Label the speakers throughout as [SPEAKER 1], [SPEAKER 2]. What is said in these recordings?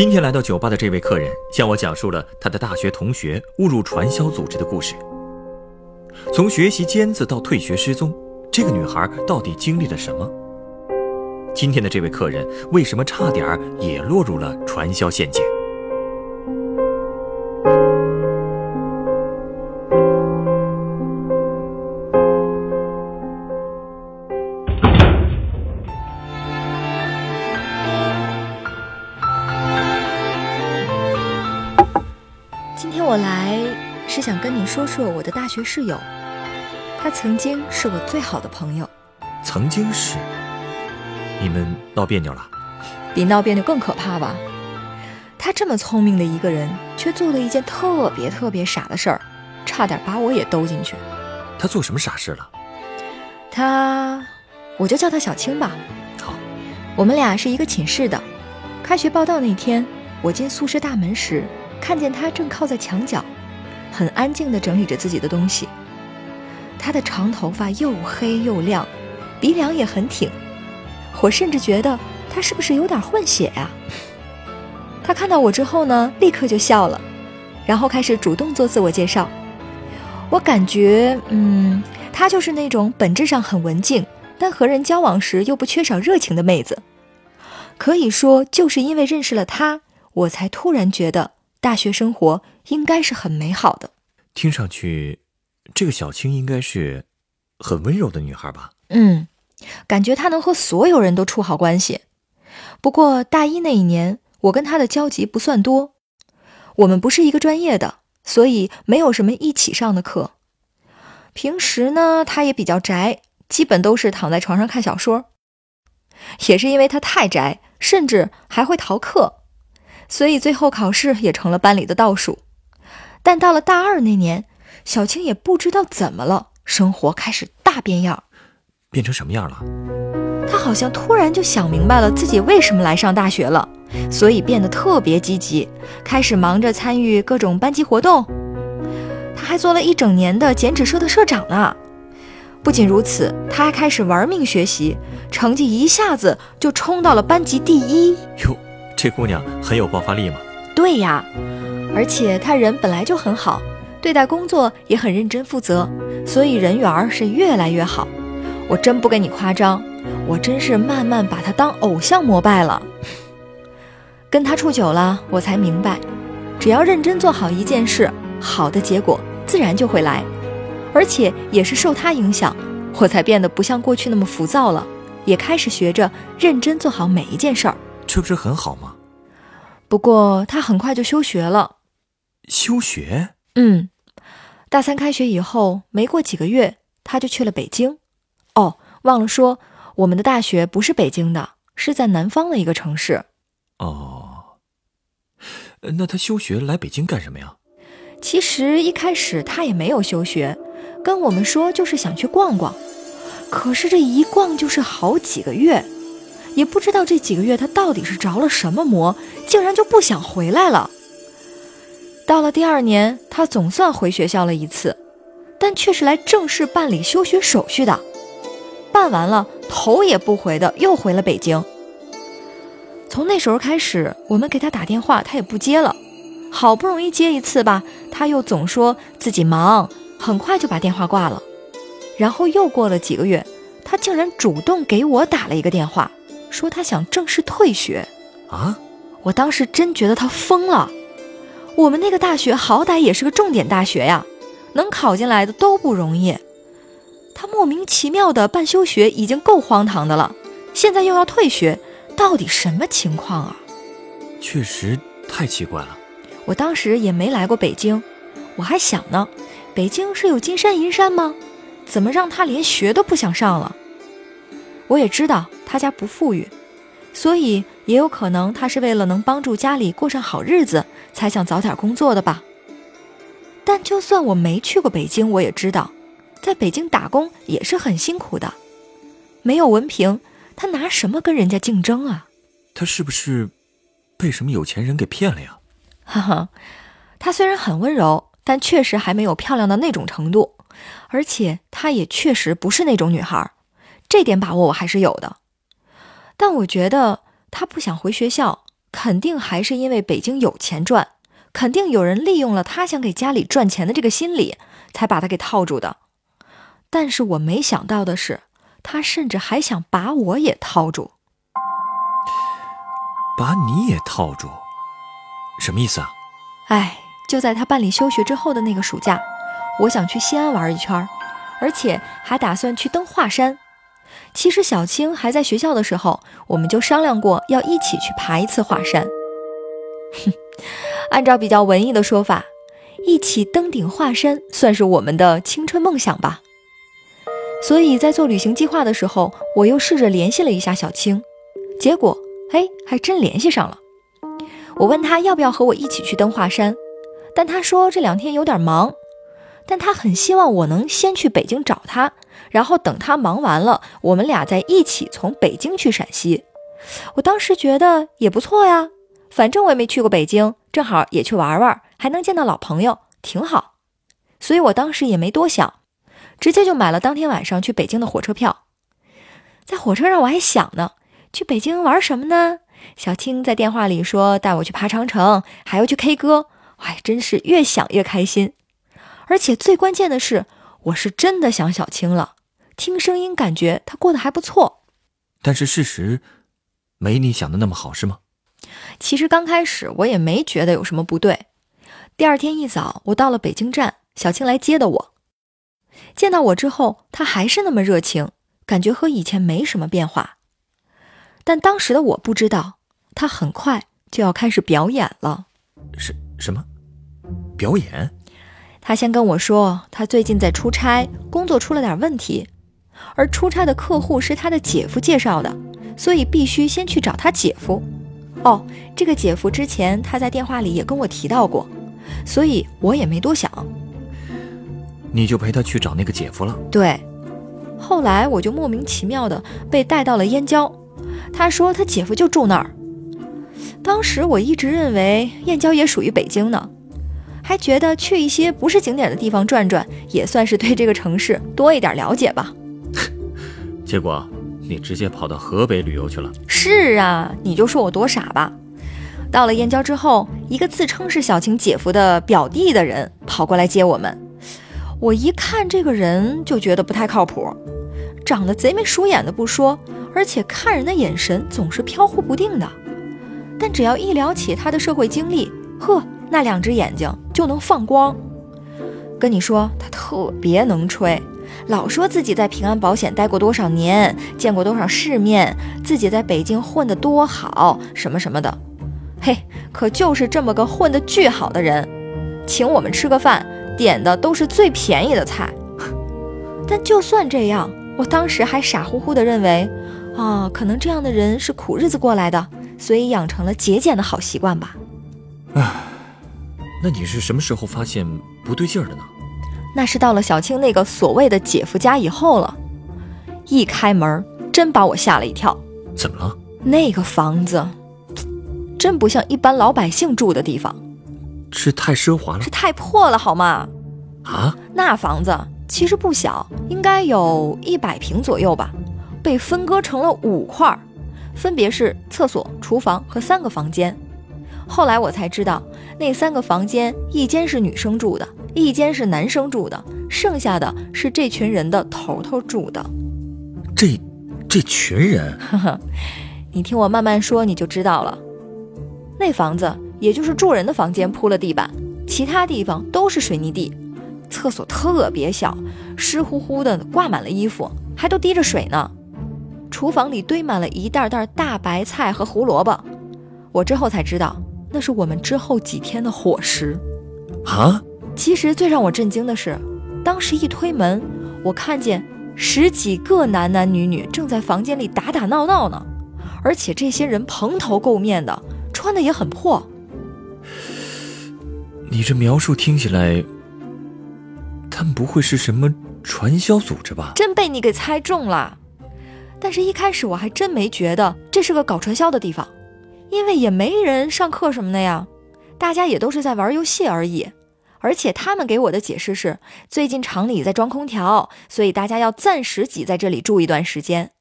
[SPEAKER 1] 今天来到酒吧的这位客人向我讲述了他的大学同学误入传销组织的故事。从学习尖子到退学失踪，这个女孩到底经历了什么？今天的这位客人为什么差点也落入了传销陷阱？
[SPEAKER 2] 说说我的大学室友，他曾经是我最好的朋友，
[SPEAKER 1] 曾经是。你们闹别扭了？
[SPEAKER 2] 比闹别扭更可怕吧？他这么聪明的一个人，却做了一件特别特别傻的事儿，差点把我也兜进去。
[SPEAKER 1] 他做什么傻事了？
[SPEAKER 2] 他，我就叫他小青吧。
[SPEAKER 1] 好，
[SPEAKER 2] 我们俩是一个寝室的。开学报到那天，我进宿舍大门时，看见他正靠在墙角，很安静地整理着自己的东西。她的长头发又黑又亮，鼻梁也很挺。我甚至觉得她是不是有点混血呀？他看到我之后呢，立刻就笑了，然后开始主动做自我介绍。我感觉，嗯，她就是那种本质上很文静，但和人交往时又不缺少热情的妹子。可以说，就是因为认识了她，我才突然觉得大学生活应该是很美好的。
[SPEAKER 1] 听上去，这个小青应该是很温柔的女孩吧？
[SPEAKER 2] 嗯。感觉她能和所有人都处好关系，不过大一那一年，我跟她的交集不算多。我们不是一个专业的，所以没有什么一起上的课。平时呢，她也比较宅，基本都是躺在床上看小说。也是因为她太宅，甚至还会逃课，所以最后考试也成了班里的倒数。但到了大二那年，小青也不知道怎么了，生活开始大变样。
[SPEAKER 1] 变成什么样了？
[SPEAKER 2] 他好像突然就想明白了自己为什么来上大学了，所以变得特别积极，开始忙着参与各种班级活动。他还做了一整年的剪纸社的社长呢。不仅如此，他还开始玩命学习，成绩一下子就冲到了班级第一。
[SPEAKER 1] 哟，这姑娘很有爆发力嘛？
[SPEAKER 2] 对呀，而且她人本来就很好，对待工作也很认真负责，所以人缘是越来越好。我真不跟你夸张，我真是慢慢把她当偶像膜拜了。跟她处久了，我才明白，只要认真做好一件事，好的结果自然就会来。而且也是受她影响，我才变得不像过去那么浮躁了，也开始学着认真做好每一件事儿。
[SPEAKER 1] 这不是很好吗？
[SPEAKER 2] 不过他很快就休学了。
[SPEAKER 1] 休学？
[SPEAKER 2] 嗯，大三开学以后没过几个月，他就去了北京。哦，忘了说，我们的大学不是北京的，是在南方的一个城市。
[SPEAKER 1] 哦，那他休学来北京干什么呀？
[SPEAKER 2] 其实一开始他也没有休学，跟我们说就是想去逛逛。可是这一逛就是好几个月，也不知道这几个月他到底是着了什么魔，竟然就不想回来了。到了第二年，他总算回学校了一次，但却是来正式办理休学手续的。办完了，头也不回的又回了北京。从那时候开始，我们给他打电话，他也不接了。好不容易接一次吧，他又总说自己忙，很快就把电话挂了。然后又过了几个月，他竟然主动给我打了一个电话，说他想正式退学。
[SPEAKER 1] 啊！
[SPEAKER 2] 我当时真觉得他疯了。我们那个大学好歹也是个重点大学呀，能考进来的都不容易。他莫名其妙的办休学已经够荒唐的了，现在又要退学，到底什么情况啊？
[SPEAKER 1] 确实太奇怪了。
[SPEAKER 2] 我当时也没来过北京，我还想呢，北京是有金山银山吗？怎么让他连学都不想上了？我也知道他家不富裕，所以也有可能他是为了能帮助家里过上好日子，才想早点工作的吧。但就算我没去过北京，我也知道，在北京打工也是很辛苦的。没有文凭，他拿什么跟人家竞争啊？
[SPEAKER 1] 他是不是被什么有钱人给骗了呀？
[SPEAKER 2] 哈哈，他虽然很温柔，但确实还没有漂亮到那种程度，而且他也确实不是那种女孩，这点把握我还是有的。但我觉得他不想回学校，肯定还是因为北京有钱赚，肯定有人利用了他想给家里赚钱的这个心理，才把他给套住的。但是我没想到的是，他甚至还想把我也套住，
[SPEAKER 1] 把你也套住。什么意思啊？
[SPEAKER 2] 哎，就在他办理休学之后的那个暑假，我想去西安玩一圈，而且还打算去登华山。其实小青还在学校的时候，我们就商量过要一起去爬一次华山。哼，按照比较文艺的说法，一起登顶华山算是我们的青春梦想吧。所以在做旅行计划的时候，我又试着联系了一下小青，结果，哎，还真联系上了。我问他要不要和我一起去登华山，但他说这两天有点忙，但他很希望我能先去北京找他，然后等他忙完了，我们俩再一起从北京去陕西。我当时觉得也不错呀，反正我也没去过北京，正好也去玩玩，还能见到老朋友，挺好。所以我当时也没多想，直接就买了当天晚上去北京的火车票。在火车上我还想呢，去北京玩什么呢？小青在电话里说带我去爬长城，还要去 K 歌，哎，真是越想越开心。而且最关键的是，我是真的想小青了。听声音感觉她过得还不错，
[SPEAKER 1] 但是事实没你想的那么好，是吗？
[SPEAKER 2] 其实刚开始我也没觉得有什么不对。第二天一早，我到了北京站，小青来接的我。见到我之后，她还是那么热情，感觉和以前没什么变化。但当时的我不知道，她很快就要开始表演了。
[SPEAKER 1] 什什么？表演？
[SPEAKER 2] 他先跟我说，他最近在出差，工作出了点问题，而出差的客户是他的姐夫介绍的，所以必须先去找他姐夫。哦，这个姐夫之前他在电话里也跟我提到过，所以我也没多想。
[SPEAKER 1] 你就陪他去找那个姐夫了？
[SPEAKER 2] 对。后来我就莫名其妙的被带到了燕郊。他说他姐夫就住那儿。当时我一直认为燕郊也属于北京呢，还觉得去一些不是景点的地方转转，也算是对这个城市 多一点了解吧。
[SPEAKER 1] 结果你直接跑到河北旅游去了。
[SPEAKER 2] 是啊，你就说我多傻吧。到了燕郊之后，一个自称是小晴姐夫的表弟的人跑过来接我们。我一看这个人就觉得不太靠谱，长得贼眉鼠眼的不说。而且看人的眼神总是飘忽不定的，但只要一聊起他的社会经历，呵，那两只眼睛就能放光。跟你说，他特别能吹，老说自己在平安保险待过多少年，见过多少世面，自己在北京混得多好，什么什么的。嘿，可就是这么个混得巨好的人，请我们吃个饭，点的都是最便宜的菜。但就算这样，我当时还傻乎乎的认为。啊，可能这样的人是苦日子过来的，所以养成了节俭的好习惯吧。
[SPEAKER 1] 唉，那你是什么时候发现不对劲儿的呢？
[SPEAKER 2] 那是到了小青那个所谓的姐夫家以后了。一开门，真把我吓了一跳。
[SPEAKER 1] 怎么了？
[SPEAKER 2] 那个房子，真不像一般老百姓住的地方。
[SPEAKER 1] 是太奢华了？
[SPEAKER 2] 是太破了，好吗？
[SPEAKER 1] 啊？
[SPEAKER 2] 那房子其实不小，应该有一百平左右吧。被分割成了五块，分别是厕所、厨房和三个房间。后来我才知道，那三个房间一间是女生住的，一间是男生住的，剩下的是这群人的头头住的。
[SPEAKER 1] 这，这群人，
[SPEAKER 2] 呵呵，你听我慢慢说，你就知道了。那房子也就是住人的房间铺了地板，其他地方都是水泥地。厕所特别小，湿乎乎的，挂满了衣服，还都滴着水呢。厨房里堆满了一袋袋大白菜和胡萝卜，我之后才知道，那是我们之后几天的伙食。
[SPEAKER 1] 啊！
[SPEAKER 2] 其实最让我震惊的是，当时一推门，我看见十几个男男女女正在房间里打打闹闹呢，而且这些人蓬头垢面的，穿的也很破。
[SPEAKER 1] 你这描述听起来他们不会是什么传销组织吧？
[SPEAKER 2] 真被你给猜中了。但是，一开始我还真没觉得这是个搞传销的地方，因为也没人上课什么的呀，大家也都是在玩游戏而已。而且他们给我的解释是，最近厂里在装空调，所以大家要暂时挤在这里住一段时间。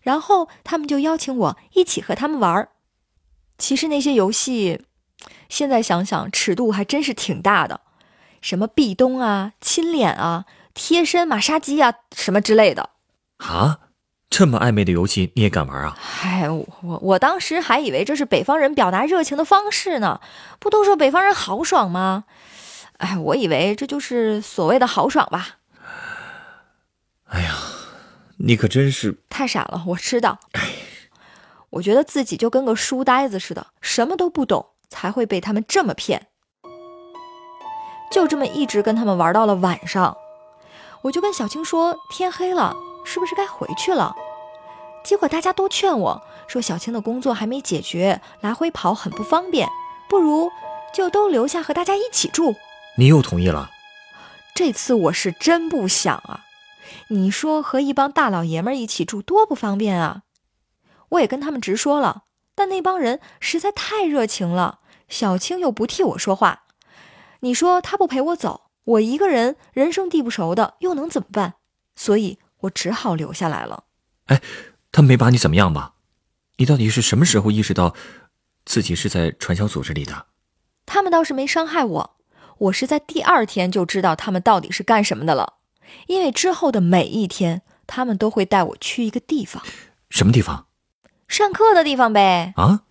[SPEAKER 2] 然后他们就邀请我一起和他们玩儿。其实那些游戏，现在想想尺度还真是挺大的，什么壁咚啊、亲脸啊、贴身马杀鸡啊，什么之类的。
[SPEAKER 1] 啊？这么暧昧的游戏你也敢玩啊？
[SPEAKER 2] 哎，我我当时还以为这是北方人表达热情的方式呢。不都说北方人豪爽吗？哎，我以为这就是所谓的豪爽吧。
[SPEAKER 1] 哎呀，你可真是
[SPEAKER 2] 太傻了！我知道，我觉得自己就跟个书呆子似的，什么都不懂，才会被他们这么骗。就这么一直跟他们玩到了晚上，我就跟小青说：“天黑了。”是不是该回去了？结果大家都劝我说：“小青的工作还没解决，来回跑很不方便，不如就都留下和大家一起住。”
[SPEAKER 1] 你又同意了？
[SPEAKER 2] 这次我是真不想啊！你说和一帮大老爷们一起住多不方便啊！我也跟他们直说了，但那帮人实在太热情了，小青又不替我说话。你说他不陪我走，我一个人人生地不熟的，又能怎么办？所以。我只好留下来了。
[SPEAKER 1] 哎，他没把你怎么样吧？你到底是什么时候意识到自己是在传销组织里的？
[SPEAKER 2] 他们倒是没伤害我，我是在第二天就知道他们到底是干什么的了。因为之后的每一天，他们都会带我去一个地方。
[SPEAKER 1] 什么地方？
[SPEAKER 2] 上课的地方呗。
[SPEAKER 1] 啊，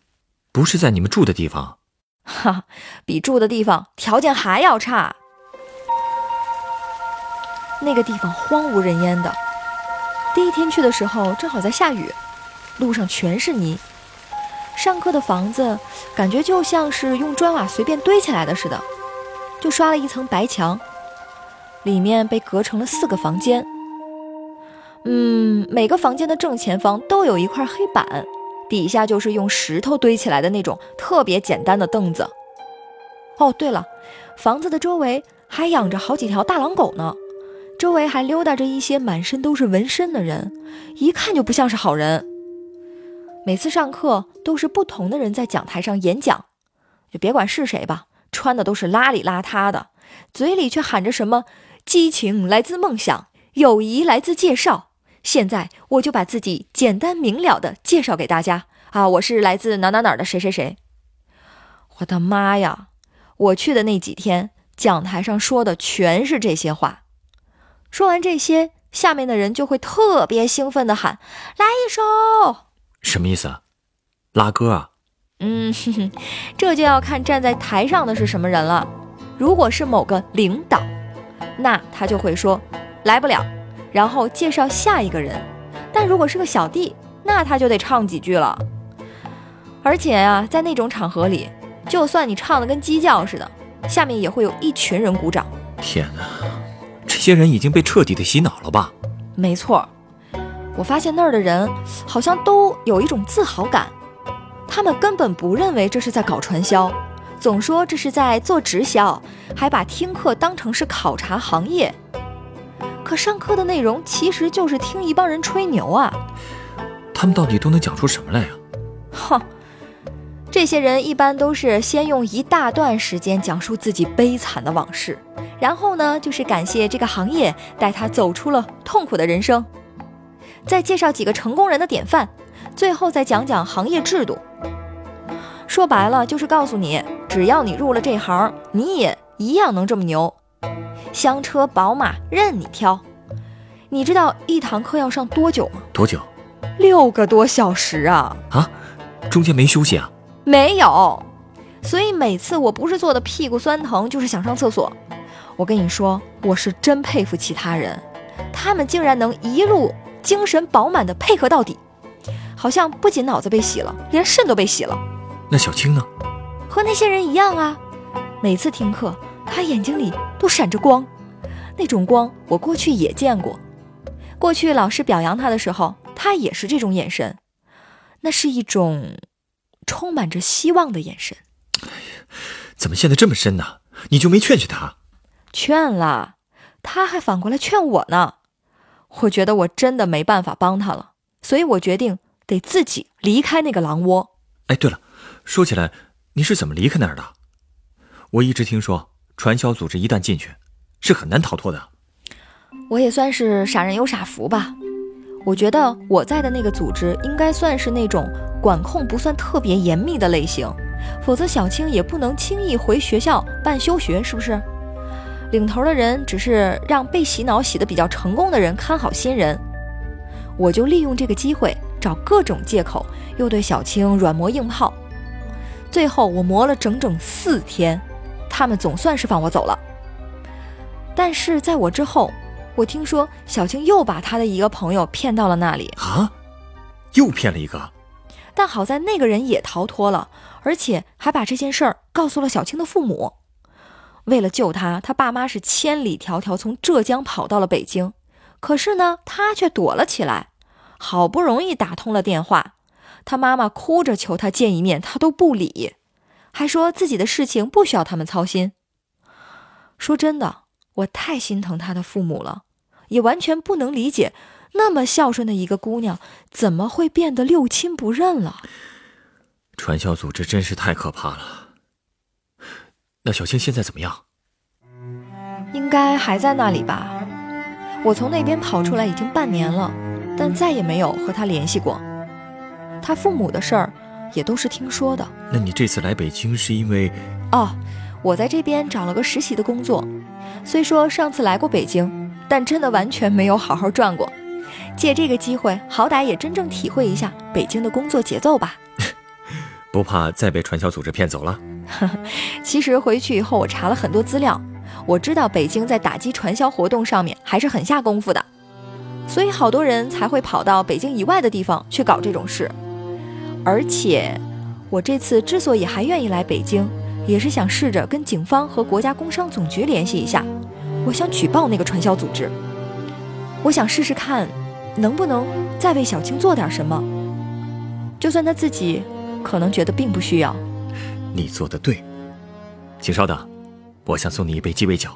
[SPEAKER 1] 不是在你们住的地方。
[SPEAKER 2] 哈，比住的地方条件还要差。那个地方荒无人烟的。第一天去的时候，正好在下雨，路上全是泥。上课的房子感觉就像是用砖瓦随便堆起来的似的，就刷了一层白墙，里面被隔成了四个房间。嗯，每个房间的正前方都有一块黑板，底下就是用石头堆起来的那种特别简单的凳子。哦，对了，房子的周围还养着好几条大狼狗呢。周围还溜达着一些满身都是纹身的人，一看就不像是好人。每次上课都是不同的人在讲台上演讲，就别管是谁吧，穿的都是邋里邋遢的，嘴里却喊着什么“激情来自梦想，友谊来自介绍”。现在我就把自己简单明了的介绍给大家啊，我是来自哪哪哪的谁谁谁。我的妈呀！我去的那几天，讲台上说的全是这些话。说完这些，下面的人就会特别兴奋地喊：“来一首！”
[SPEAKER 1] 什么意思啊？拉歌啊？
[SPEAKER 2] 嗯，这就要看站在台上的是什么人了。如果是某个领导，那他就会说：“来不了。”然后介绍下一个人。但如果是个小弟，那他就得唱几句了。而且呀，在那种场合里，就算你唱的跟鸡叫似的，下面也会有一群人鼓掌。
[SPEAKER 1] 天哪！这些人已经被彻底的洗脑了吧？
[SPEAKER 2] 没错，我发现那儿的人好像都有一种自豪感，他们根本不认为这是在搞传销，总说这是在做直销，还把听课当成是考察行业。可上课的内容其实就是听一帮人吹牛啊！
[SPEAKER 1] 他们到底都能讲出什么来呀？
[SPEAKER 2] 哼！这些人一般都是先用一大段时间讲述自己悲惨的往事，然后呢，就是感谢这个行业带他走出了痛苦的人生，再介绍几个成功人的典范，最后再讲讲行业制度。说白了，就是告诉你，只要你入了这行，你也一样能这么牛，香车宝马任你挑。你知道一堂课要上多久吗？
[SPEAKER 1] 多久？
[SPEAKER 2] 六个多小时啊！
[SPEAKER 1] 啊，中间没休息啊？
[SPEAKER 2] 没有，所以每次我不是坐的屁股酸疼，就是想上厕所。我跟你说，我是真佩服其他人，他们竟然能一路精神饱满的配合到底，好像不仅脑子被洗了，连肾都被洗了。
[SPEAKER 1] 那小青呢？
[SPEAKER 2] 和那些人一样啊，每次听课，他眼睛里都闪着光，那种光我过去也见过。过去老师表扬他的时候，他也是这种眼神，那是一种。充满着希望的眼神。
[SPEAKER 1] 哎呀，怎么陷得这么深呢？你就没劝劝他？
[SPEAKER 2] 劝了，他还反过来劝我呢。我觉得我真的没办法帮他了，所以我决定得自己离开那个狼窝。
[SPEAKER 1] 哎，对了，说起来，你是怎么离开那儿的？我一直听说，传销组织一旦进去，是很难逃脱的。
[SPEAKER 2] 我也算是傻人有傻福吧。我觉得我在的那个组织应该算是那种管控不算特别严密的类型，否则小青也不能轻易回学校办休学，是不是？领头的人只是让被洗脑洗得比较成功的人看好新人，我就利用这个机会找各种借口，又对小青软磨硬泡，最后我磨了整整四天，他们总算是放我走了。但是在我之后。我听说小青又把他的一个朋友骗到了那里
[SPEAKER 1] 啊，又骗了一个。
[SPEAKER 2] 但好在那个人也逃脱了，而且还把这件事儿告诉了小青的父母。为了救他，他爸妈是千里迢迢从浙江跑到了北京，可是呢，他却躲了起来。好不容易打通了电话，他妈妈哭着求他见一面，他都不理，还说自己的事情不需要他们操心。说真的。我太心疼他的父母了，也完全不能理解，那么孝顺的一个姑娘，怎么会变得六亲不认了？
[SPEAKER 1] 传销组织真是太可怕了。那小青现在怎么样？
[SPEAKER 2] 应该还在那里吧。我从那边跑出来已经半年了，但再也没有和她联系过。她父母的事儿也都是听说的。
[SPEAKER 1] 那你这次来北京是因为……
[SPEAKER 2] 哦，我在这边找了个实习的工作。虽说上次来过北京，但真的完全没有好好转过。借这个机会，好歹也真正体会一下北京的工作节奏吧。
[SPEAKER 1] 不怕再被传销组织骗走了？
[SPEAKER 2] 其实回去以后，我查了很多资料，我知道北京在打击传销活动上面还是很下功夫的，所以好多人才会跑到北京以外的地方去搞这种事。而且，我这次之所以还愿意来北京。也是想试着跟警方和国家工商总局联系一下，我想举报那个传销组织。我想试试看，能不能再为小青做点什么，就算她自己可能觉得并不需要。
[SPEAKER 1] 你做的对，请稍等，我想送你一杯鸡尾酒。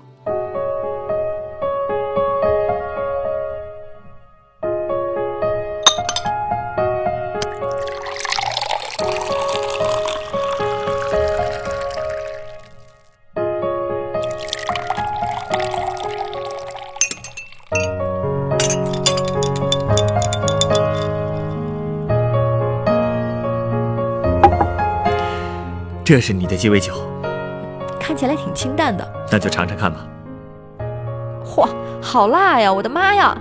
[SPEAKER 1] 这是你的鸡尾酒，
[SPEAKER 2] 看起来挺清淡的，
[SPEAKER 1] 那就尝尝看吧。
[SPEAKER 2] 嚯，好辣呀！我的妈呀，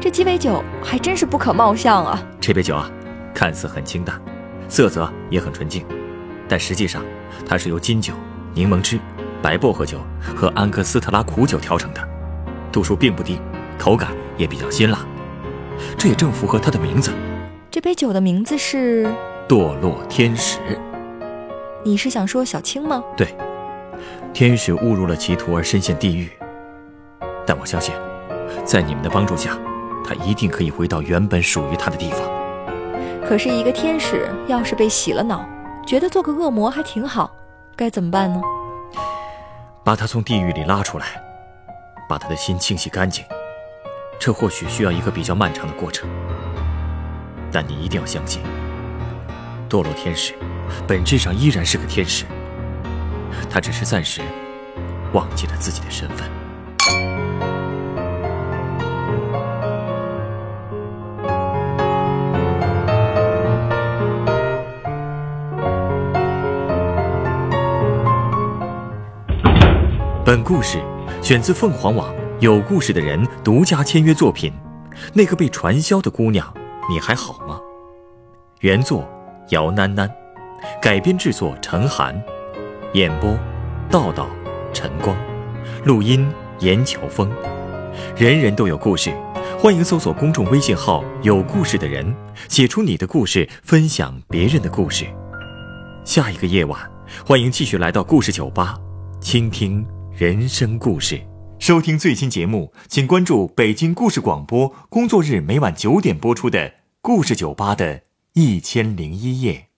[SPEAKER 2] 这鸡尾酒还真是不可貌相啊！
[SPEAKER 1] 这杯酒啊，看似很清淡，色泽也很纯净，但实际上它是由金酒、柠檬汁、白薄荷酒和安格斯特拉苦酒调成的，度数并不低，口感也比较辛辣，这也正符合它的名字。
[SPEAKER 2] 这杯酒的名字是
[SPEAKER 1] 堕落天使。
[SPEAKER 2] 你是想说小青吗？
[SPEAKER 1] 对，天使误入了歧途而深陷地狱，但我相信，在你们的帮助下，他一定可以回到原本属于他的地方。
[SPEAKER 2] 可是，一个天使要是被洗了脑，觉得做个恶魔还挺好，该怎么办呢？
[SPEAKER 1] 把他从地狱里拉出来，把他的心清洗干净，这或许需要一个比较漫长的过程，但你一定要相信，堕落天使。本质上依然是个天使，他只是暂时忘记了自己的身份。本故事选自凤凰网“有故事的人”独家签约作品，《那个被传销的姑娘，你还好吗？》原作姚囡囡。改编制作：陈寒，演播：道道、晨光，录音：严乔峰。人人都有故事，欢迎搜索公众微信号“有故事的人”，写出你的故事，分享别人的故事。下一个夜晚，欢迎继续来到故事酒吧，倾听人生故事。
[SPEAKER 3] 收听最新节目，请关注北京故事广播，工作日每晚九点播出的《故事酒吧》的一千零一夜。